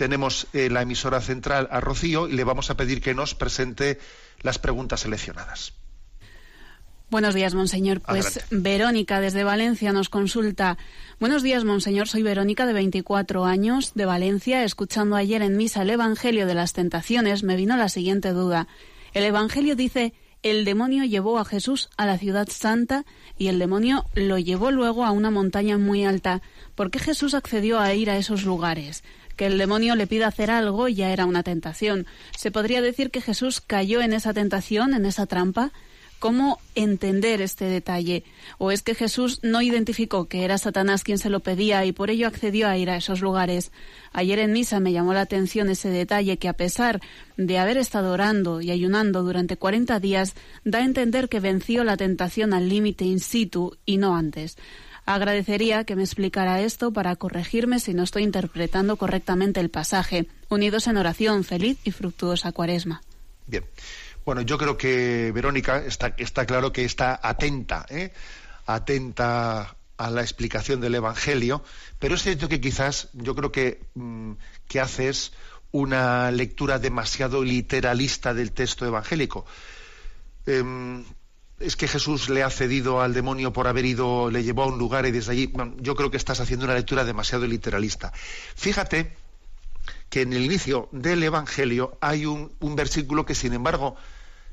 tenemos eh, la emisora central a Rocío y le vamos a pedir que nos presente las preguntas seleccionadas. Buenos días, monseñor. Pues Adelante. Verónica desde Valencia nos consulta. Buenos días, monseñor. Soy Verónica de 24 años de Valencia. Escuchando ayer en misa el Evangelio de las Tentaciones, me vino la siguiente duda. El Evangelio dice, el demonio llevó a Jesús a la ciudad santa y el demonio lo llevó luego a una montaña muy alta. ¿Por qué Jesús accedió a ir a esos lugares? Que el demonio le pida hacer algo ya era una tentación. ¿Se podría decir que Jesús cayó en esa tentación, en esa trampa? ¿Cómo entender este detalle? ¿O es que Jesús no identificó que era Satanás quien se lo pedía y por ello accedió a ir a esos lugares? Ayer en misa me llamó la atención ese detalle que a pesar de haber estado orando y ayunando durante 40 días, da a entender que venció la tentación al límite in situ y no antes. Agradecería que me explicara esto para corregirme si no estoy interpretando correctamente el pasaje. Unidos en oración, feliz y fructuosa cuaresma. Bien. Bueno, yo creo que Verónica está, está claro que está atenta, ¿eh? atenta a la explicación del Evangelio, pero es cierto que quizás yo creo que, mm, que haces una lectura demasiado literalista del texto evangélico. Em, es que Jesús le ha cedido al demonio por haber ido, le llevó a un lugar y desde allí. bueno, yo creo que estás haciendo una lectura demasiado literalista. Fíjate que en el inicio del Evangelio hay un, versículo que, sin embargo,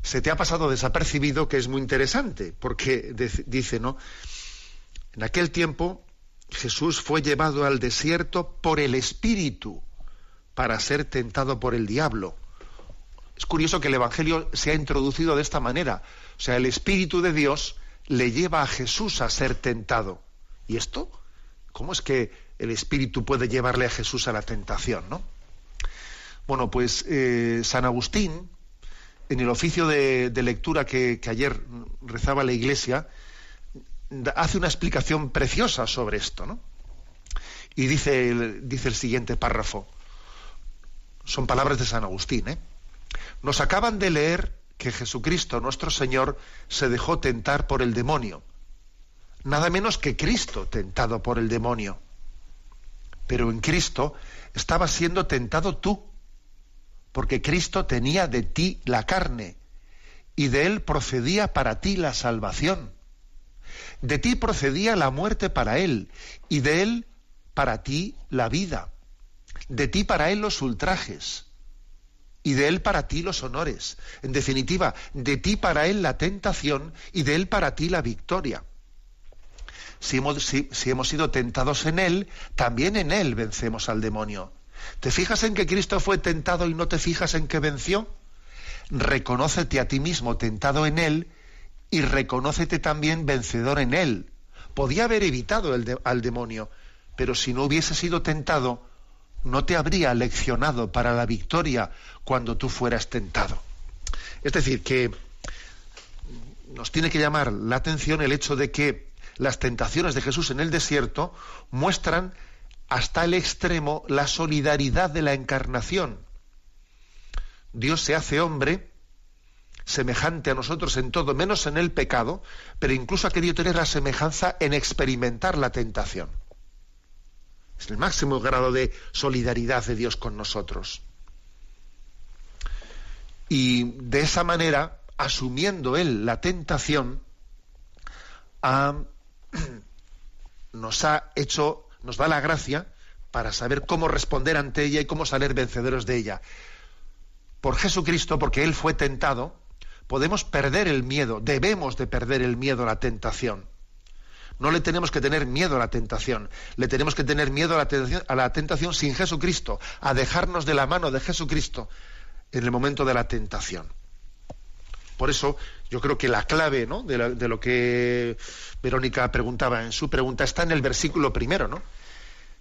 se te ha pasado desapercibido, que es muy interesante, porque dice, ¿no? En aquel tiempo Jesús fue llevado al desierto por el Espíritu para ser tentado por el diablo. Es curioso que el Evangelio se ha introducido de esta manera. O sea, el Espíritu de Dios le lleva a Jesús a ser tentado. ¿Y esto? ¿Cómo es que el Espíritu puede llevarle a Jesús a la tentación, no? Bueno, pues eh, San Agustín, en el oficio de, lectura que, ayer rezaba la Iglesia, hace una explicación preciosa sobre esto, ¿no? Y dice dice el siguiente párrafo. Son palabras de San Agustín, ¿eh? Nos acaban de leer que Jesucristo, nuestro Señor, se dejó tentar por el demonio. Nada menos que Cristo tentado por el demonio. Pero en Cristo estaba siendo tentado tú, porque Cristo tenía de ti la carne y de él procedía para ti la salvación. De ti procedía la muerte para él y de él para ti la vida. De ti para él los ultrajes y de él para ti los honores. En definitiva, de ti para él la tentación y de él para ti la victoria. Si hemos, si, hemos, sido tentados en él, también en él vencemos al demonio. ¿Te fijas en que Cristo fue tentado y no te fijas en que venció? Reconócete a ti mismo tentado en él y reconócete también vencedor en él. Podía haber evitado al demonio, pero si no hubiese sido tentado, no te habría leccionado para la victoria cuando tú fueras tentado. Es decir, que nos tiene que llamar la atención el hecho de que las tentaciones de Jesús en el desierto muestran hasta el extremo la solidaridad de la encarnación. Dios se hace hombre semejante a nosotros en todo, menos en el pecado, pero incluso ha querido tener la semejanza en experimentar la tentación. Es el máximo grado de solidaridad de Dios con nosotros. Y de esa manera, asumiendo Él la tentación, nos ha hecho, nos da la gracia para saber cómo responder ante ella y cómo salir vencedores de ella. Por Jesucristo, porque Él fue tentado, podemos perder el miedo, debemos de perder el miedo a la tentación. No le tenemos que tener miedo a la tentación, le tenemos que tener miedo a la tentación, a la tentación sin Jesucristo, a dejarnos de la mano de Jesucristo en el momento de la tentación. Por eso yo creo que la clave ¿no? de, lo que Verónica preguntaba en su pregunta está en el versículo primero. ¿no?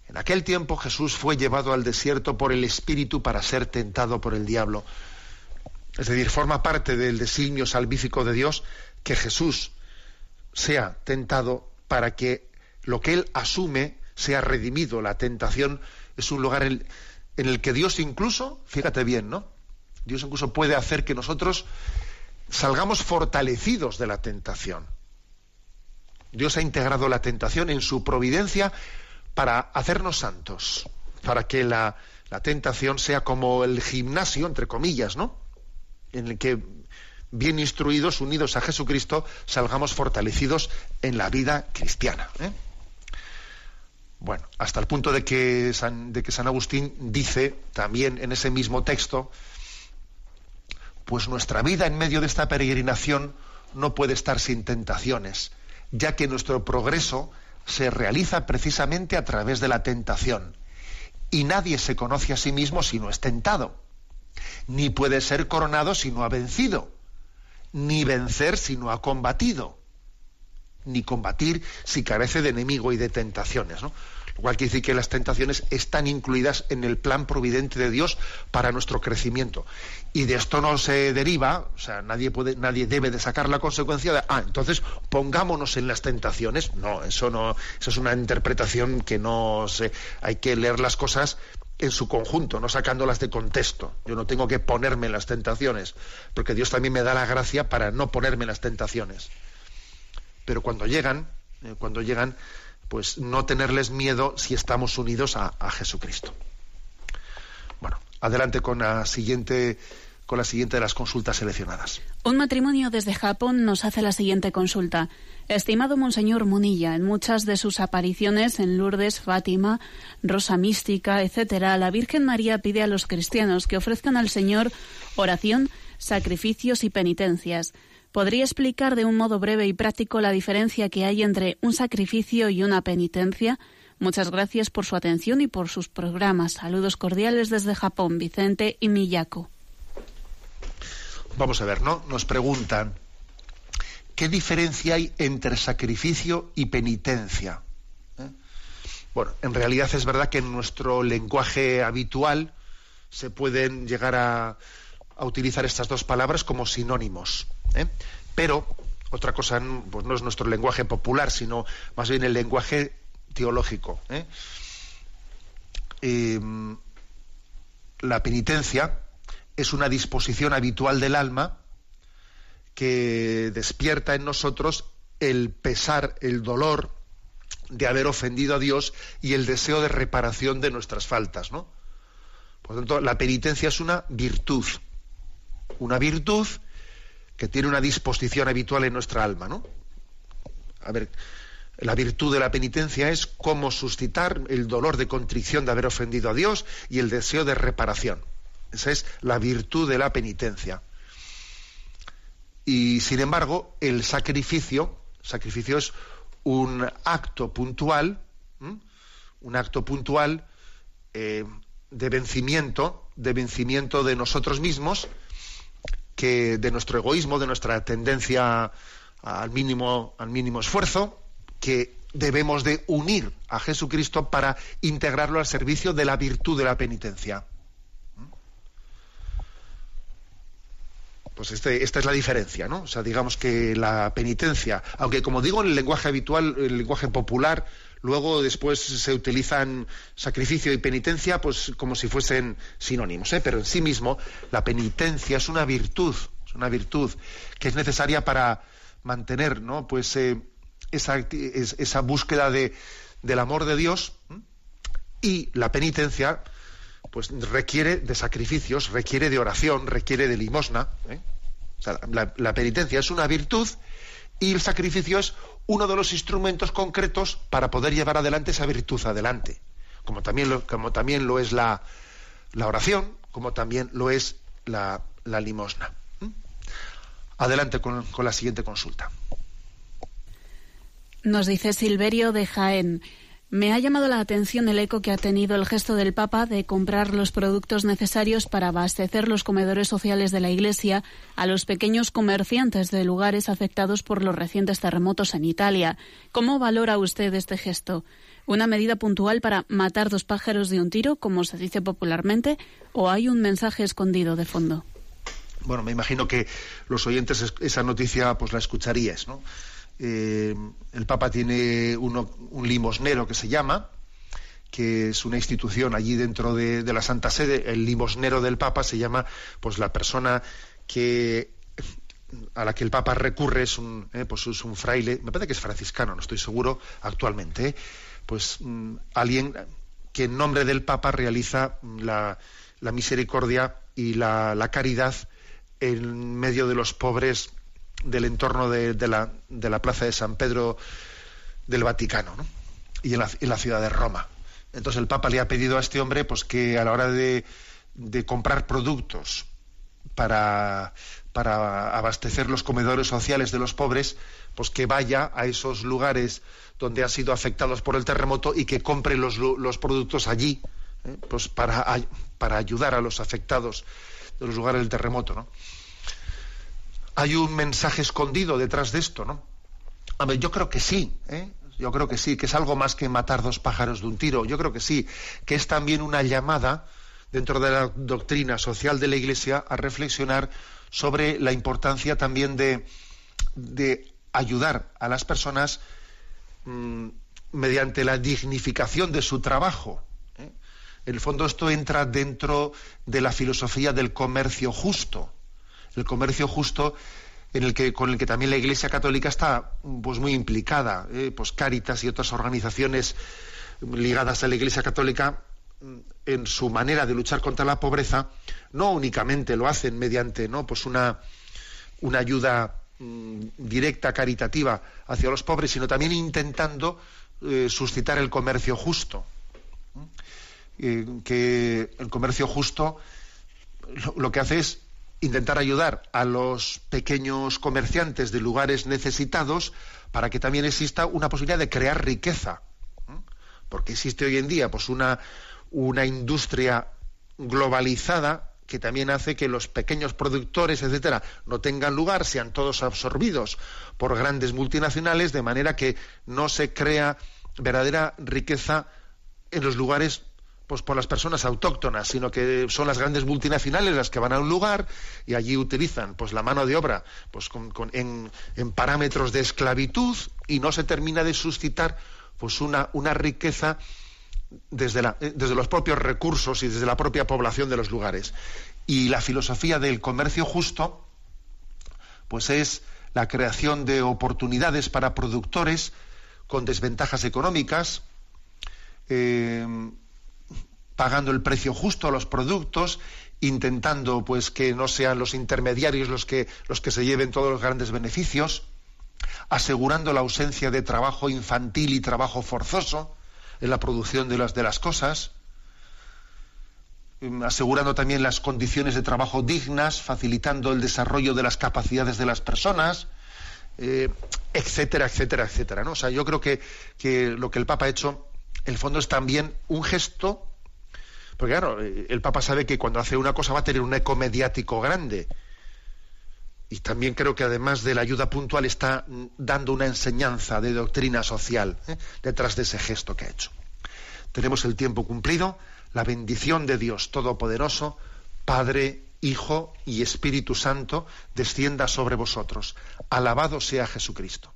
En aquel tiempo Jesús fue llevado al desierto por el Espíritu para ser tentado por el diablo. Es decir, forma parte del designio salvífico de Dios que Jesús sea tentado para que lo que él asume sea redimido. La tentación es un lugar en, el que Dios incluso, fíjate bien, ¿no? Dios incluso puede hacer que nosotros salgamos fortalecidos de la tentación. Dios ha integrado la tentación en su providencia para hacernos santos, para que la, la tentación sea como el gimnasio, entre comillas, ¿no? En el que bien instruidos, unidos a Jesucristo, salgamos fortalecidos en la vida cristiana. ¿eh? Bueno, hasta el punto de que, San, de que San Agustín dice también en ese mismo texto, pues nuestra vida en medio de esta peregrinación no puede estar sin tentaciones, ya que nuestro progreso se realiza precisamente a través de la tentación. Y nadie se conoce a sí mismo si no es tentado, ni puede ser coronado si no ha vencido ni vencer si no ha combatido, ni combatir si carece de enemigo y de tentaciones. Lo cual quiere decir que las tentaciones están incluidas en el plan providente de Dios para nuestro crecimiento. Y de esto no se deriva, o sea, nadie, puede, nadie debe de sacar la consecuencia de, ah, entonces pongámonos en las tentaciones. No, eso no, eso es una interpretación que no se, hay que leer las cosas en su conjunto, no sacándolas de contexto. Yo no tengo que ponerme en las tentaciones, porque Dios también me da la gracia para no ponerme en las tentaciones. Pero cuando llegan, eh, cuando llegan, pues no tenerles miedo si estamos unidos a, a Jesucristo. Bueno, adelante con la siguiente con la siguiente de las consultas seleccionadas. Un matrimonio desde Japón nos hace la siguiente consulta. Estimado Monseñor Munilla, en muchas de sus apariciones en Lourdes, Fátima, Rosa Mística, etc., la Virgen María pide a los cristianos que ofrezcan al Señor oración, sacrificios y penitencias. ¿Podría explicar de un modo breve y práctico la diferencia que hay entre un sacrificio y una penitencia? Muchas gracias por su atención y por sus programas. Saludos cordiales desde Japón, Vicente y Miyako. Vamos a ver, ¿no? Nos preguntan, ¿qué diferencia hay entre sacrificio y penitencia? ¿Eh? Bueno, en realidad es verdad que en nuestro lenguaje habitual se pueden llegar a, utilizar estas dos palabras como sinónimos. ¿eh? Pero otra cosa pues no es nuestro lenguaje popular, sino más bien el lenguaje teológico. ¿eh? Em, la penitencia es una disposición habitual del alma que despierta en nosotros el pesar, el dolor de haber ofendido a Dios y el deseo de reparación de nuestras faltas, ¿no? Por lo tanto, la penitencia es una virtud, una virtud que tiene una disposición habitual en nuestra alma, ¿no? A ver, la virtud de la penitencia es cómo suscitar el dolor de contrición de haber ofendido a Dios y el deseo de reparación. Es la virtud de la penitencia. Y sin embargo, el sacrificio, sacrificio es un acto puntual, un acto puntual eh, de vencimiento, de vencimiento de nosotros mismos, que de nuestro egoísmo, de nuestra tendencia al mínimo, al mínimo esfuerzo, que debemos de unir a Jesucristo para integrarlo al servicio de la virtud de la penitencia. Pues este, esta es la diferencia, ¿no? O sea, digamos que la penitencia, aunque como digo en el lenguaje habitual, el lenguaje popular, luego después se utilizan sacrificio y penitencia, pues como si fuesen sinónimos, ¿eh? Pero en sí mismo la penitencia es una virtud, es una virtud que es necesaria para mantener, ¿no? Pues eh, esa, esa, búsqueda de, del amor de Dios y la penitencia pues requiere de sacrificios, requiere de oración, requiere de limosna. ¿eh? la, penitencia es una virtud y el sacrificio es uno de los instrumentos concretos para poder llevar adelante esa virtud adelante. Como también lo, como también lo es la, oración, como también lo es la, limosna. Adelante con, con la siguiente consulta. Nos dice Silverio de Jaén. Me ha llamado la atención el eco que ha tenido el gesto del Papa de comprar los productos necesarios para abastecer los comedores sociales de la Iglesia a los pequeños comerciantes de lugares afectados por los recientes terremotos en Italia. ¿Cómo valora usted este gesto? ¿Una medida puntual para matar dos pájaros de un tiro, como se dice popularmente, o hay un mensaje escondido de fondo? Bueno, me imagino que los oyentes esa noticia pues la escucharíais, ¿no? Eh, el Papa tiene un limosnero que se llama, que es una institución allí dentro de, la Santa Sede. El limosnero del Papa se llama, pues la persona que a la que el Papa recurre es un, eh, pues es un fraile, me parece que es franciscano, no estoy seguro actualmente, eh, pues mm, alguien que en nombre del Papa realiza la, misericordia y la, la, caridad en medio de los pobres del entorno de, la, de, la, plaza de San Pedro del Vaticano y en la, ciudad de Roma. Entonces el Papa le ha pedido a este hombre pues, que a la hora de, comprar productos para, abastecer los comedores sociales de los pobres, pues que vaya a esos lugares donde han sido afectados por el terremoto y que compre los, los productos allí, ¿eh? pues para, para ayudar a los afectados de los lugares del terremoto. ¿no? Hay un mensaje escondido detrás de esto, ¿no? A ver, yo creo que sí, ¿eh? Yo creo que sí, que es algo más que matar dos pájaros de un tiro. Yo creo que sí, que es también una llamada dentro de la doctrina social de la Iglesia a reflexionar sobre la importancia también de, de ayudar a las personas mm, mediante la dignificación de su trabajo. ¿eh? En el fondo esto entra dentro de la filosofía del comercio justo el comercio justo en el que, con el que también la Iglesia Católica está pues, muy implicada, ¿eh? pues Cáritas y otras organizaciones ligadas a la Iglesia Católica mm, en su manera de luchar contra la pobreza, no únicamente lo hacen mediante ¿no? pues una, una ayuda mm, directa, caritativa hacia los pobres, sino también intentando eh, suscitar el comercio justo. Eh, que el comercio justo lo que hace es intentar ayudar a los pequeños comerciantes de lugares necesitados para que también exista una posibilidad de crear riqueza. Porque existe hoy en día pues una, una industria globalizada que también hace que los pequeños productores, etcétera, no tengan lugar, sean todos absorbidos por grandes multinacionales, de manera que no se crea verdadera riqueza en los lugares pues por las personas autóctonas, sino que son las grandes multinacionales las que van a un lugar y allí utilizan pues la mano de obra pues con, en, parámetros de esclavitud y no se termina de suscitar pues una, una riqueza desde, la, desde los propios recursos y desde la propia población de los lugares. Y la filosofía del comercio justo, pues es la creación de oportunidades para productores con desventajas económicas, eh, pagando el precio justo a los productos, intentando pues que no sean los intermediarios los que, los que se lleven todos los grandes beneficios, asegurando la ausencia de trabajo infantil y trabajo forzoso en la producción de las, de las cosas, mm, asegurando también las condiciones de trabajo dignas, facilitando el desarrollo de las capacidades de las personas, eh, etcétera, etcétera, etcétera. ¿no? O sea, yo creo que, que lo que el Papa ha hecho, en el fondo es también un gesto, porque claro, eh, el Papa sabe que cuando hace una cosa va a tener un eco mediático grande. Y también creo que además de la ayuda puntual está dando una enseñanza de doctrina social ¿eh? detrás de ese gesto que ha hecho. Tenemos el tiempo cumplido, la bendición de Dios Todopoderoso, Padre, Hijo y Espíritu Santo, descienda sobre vosotros. Alabado sea Jesucristo.